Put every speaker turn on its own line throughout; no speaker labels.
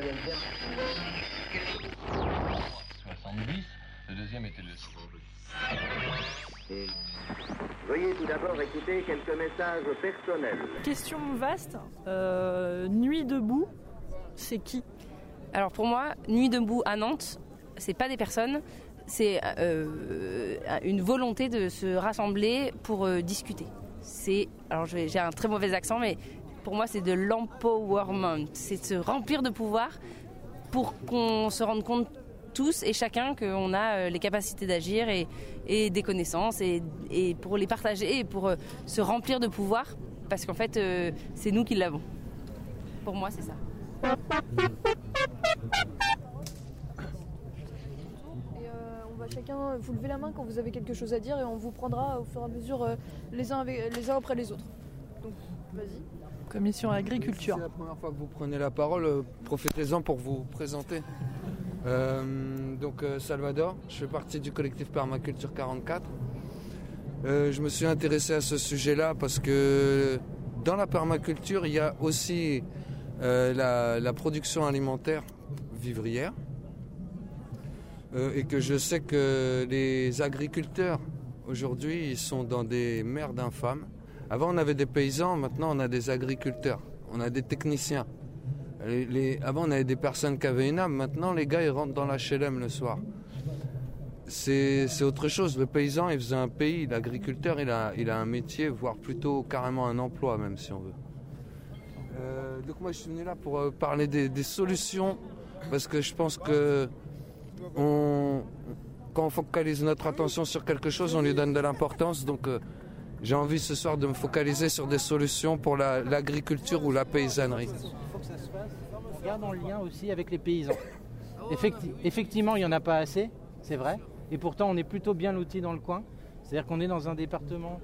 19e siècle
70, le deuxième était le
Et Veuillez tout d'abord écouter quelques messages personnels.
Question vaste. Euh, nuit debout, c'est qui?
Alors pour moi, Nuit debout à Nantes, c'est pas des personnes, c'est euh, une volonté de se rassembler pour euh, discuter. C'est, alors j'ai un très mauvais accent, mais pour moi c'est de l'empowerment, c'est de se remplir de pouvoir pour qu'on se rende compte tous et chacun qu'on a euh, les capacités d'agir et, des connaissances et, pour les partager et pour euh, se remplir de pouvoir parce qu'en fait euh, c'est nous qui l'avons. Pour moi c'est ça.
On va chacun vous lever la main quand vous avez quelque chose à dire et on vous prendra au fur et à mesure les, uns les uns après les autres. Donc vas-y.
Commission agriculture.
C'est la première fois que vous prenez la parole, euh, profitez-en pour vous présenter. Euh, donc euh, Salvador, je fais partie du collectif Permaculture 44. Euh, je me suis intéressé à ce sujet-là parce que dans la permaculture, il y a aussi la, production alimentaire vivrière. Et que je sais que les agriculteurs aujourd'hui ils sont dans des merdes infâmes. Avant on avait des paysans, maintenant on a des agriculteurs, on a des techniciens. Avant on avait des personnes qui avaient une âme, maintenant les gars ils rentrent dans l'HLM le soir. C'est autre chose, le paysan il faisait un pays, l'agriculteur il a, il a un métier, voire plutôt carrément un emploi même si on veut. Euh, donc moi je suis venu là pour euh, parler des, solutions parce que je pense que quand on focalise notre attention sur quelque chose, on lui donne de l'importance. Donc euh, j'ai envie ce soir de me focaliser sur des solutions pour la- l'agriculture ou la paysannerie.
faut que ça se fasse. Regarde en lien aussi avec les paysans. Effecti- effectivement, il n'y en a pas assez, c'est vrai. Et pourtant, on est plutôt bien lotis dans le coin. C'est-à-dire qu'on est dans un département.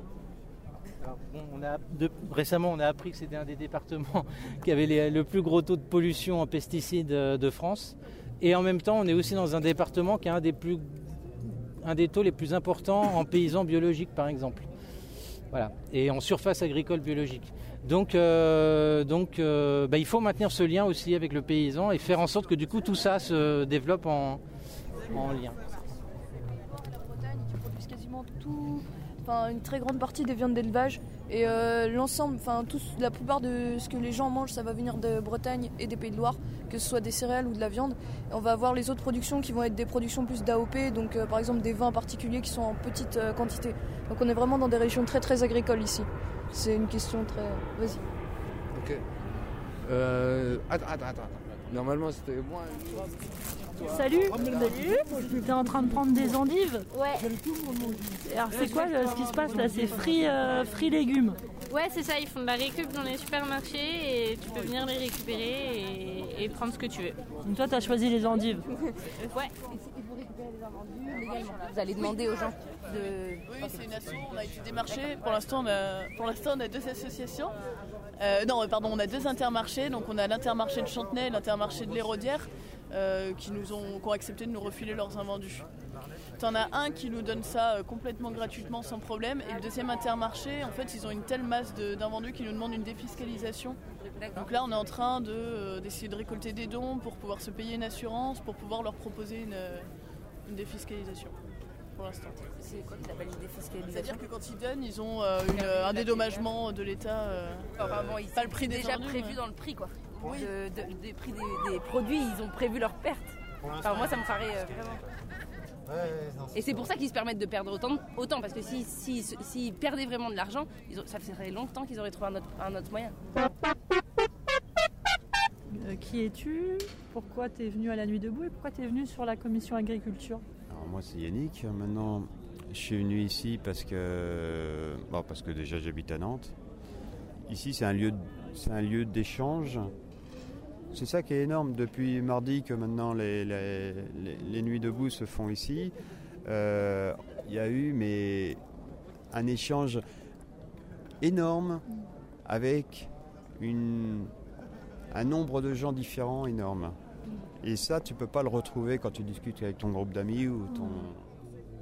Récemment, on a appris que c'était un des départements qui avait le plus gros taux de pollution en pesticides euh, de France. Et en même temps, on est aussi dans un département qui a un des taux les plus importants en paysans biologiques, par exemple. Voilà. Et en surface agricole biologique. Donc, euh, euh, bah, il faut maintenir ce lien aussi avec le paysan et faire en sorte que du coup tout ça se développe en, en lien.
Enfin une très grande partie des viandes d'élevage et euh, l'ensemble, enfin la plupart de ce que les gens mangent, ça va venir de Bretagne et des Pays de Loire, que ce soit des céréales ou de la viande. Et on va avoir les autres productions qui vont être des productions plus d'AOP, donc euh, par exemple des vins particuliers qui sont en petite euh, quantité. Donc on est vraiment dans des régions très très agricoles ici. C'est une question très. Vas-y.
Ok. Euh, attends, attends, attends. Normalement c'était moi.
Salut Salut T'es en train de prendre des endives
Ouais,
Alors c'est quoi euh, ce qui se passe là? C'est free, euh, free légumes.
ouais c'est ça, ils font de la récup dans les supermarchés et tu peux venir les récupérer et, et prendre ce que tu veux.
Donc toi t'as choisi les endives.
Ouais.
Vous allez demander aux gens de
Oui, c'est une asso, on a été démarché. Pour l'instant, on a, pour l'instant, on a deux associations. Euh, non, pardon, on a deux intermarchés. Donc, on a l'intermarché de Chantenay et l'intermarché de l'Hérodière euh, qui nous ont, qui ont accepté de nous refiler leurs invendus. T'en as un qui nous donne ça euh, complètement gratuitement sans problème. Et le deuxième intermarché, en fait, ils ont une telle masse d'invendus qu'ils nous demandent une défiscalisation. Donc là, on est en train de, euh, d'essayer de récolter des dons pour pouvoir se payer une assurance, pour pouvoir leur proposer une, euh, une défiscalisation. Pour l'instant.
C'est quoi qui s'appelle une défiscalisation?
C'est-à-dire que quand ils donnent, ils ont euh, une- euh, un dédommagement de l'État. euh,
ils
pas le prix des
déjà prévu dans le prix quoi.
Oui.
De- de- des prix des, des produits, ils ont prévu leurs pertes. Enfin, moi ça me paraît euh, vraiment. Et c'est pour ça qu'ils se permettent de perdre autant, autant parce que s'ils si, s'ils perdaient vraiment de l'argent, ils ont- ça ferait longtemps qu'ils auraient trouvé un autre, un autre moyen.
Euh, qui es-tu? Pourquoi t'es venu à la nuit debout et pourquoi t'es venu sur la commission agriculture?
Alors moi c'est Yannick. Maintenant je suis venu ici parce que bon, parce que déjà j'habite à Nantes. Ici c'est un lieu c'est un lieu d'échange. C'est ça qui est énorme depuis mardi que maintenant les, les, nuits debout se font ici. Euh, Il y a eu mais un échange énorme avec une, un nombre de gens différents énorme. Et ça, tu peux pas le retrouver quand tu discutes avec ton groupe d'amis ou ton.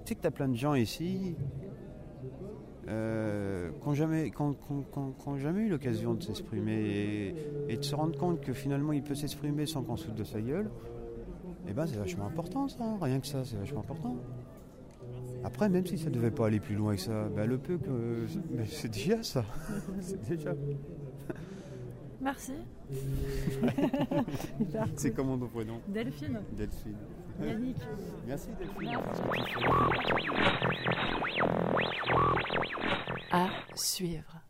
Tu sais que tu as plein de gens ici. Euh, qui n'ont jamais, ont- ont- ont- ont jamais eu l'occasion de s'exprimer et, et de se rendre compte que finalement il peut s'exprimer sans qu'on se foute de sa gueule, et ben c'est vachement important ça, rien que ça, c'est vachement important. Après, même si ça devait pas aller plus loin que ça, ben, le peu que. c'est déjà ça. c'est déjà.
Merci.
C'est comment ton prénom
Delphine.
Delphine.
Yannick.
Merci Delphine.
À suivre.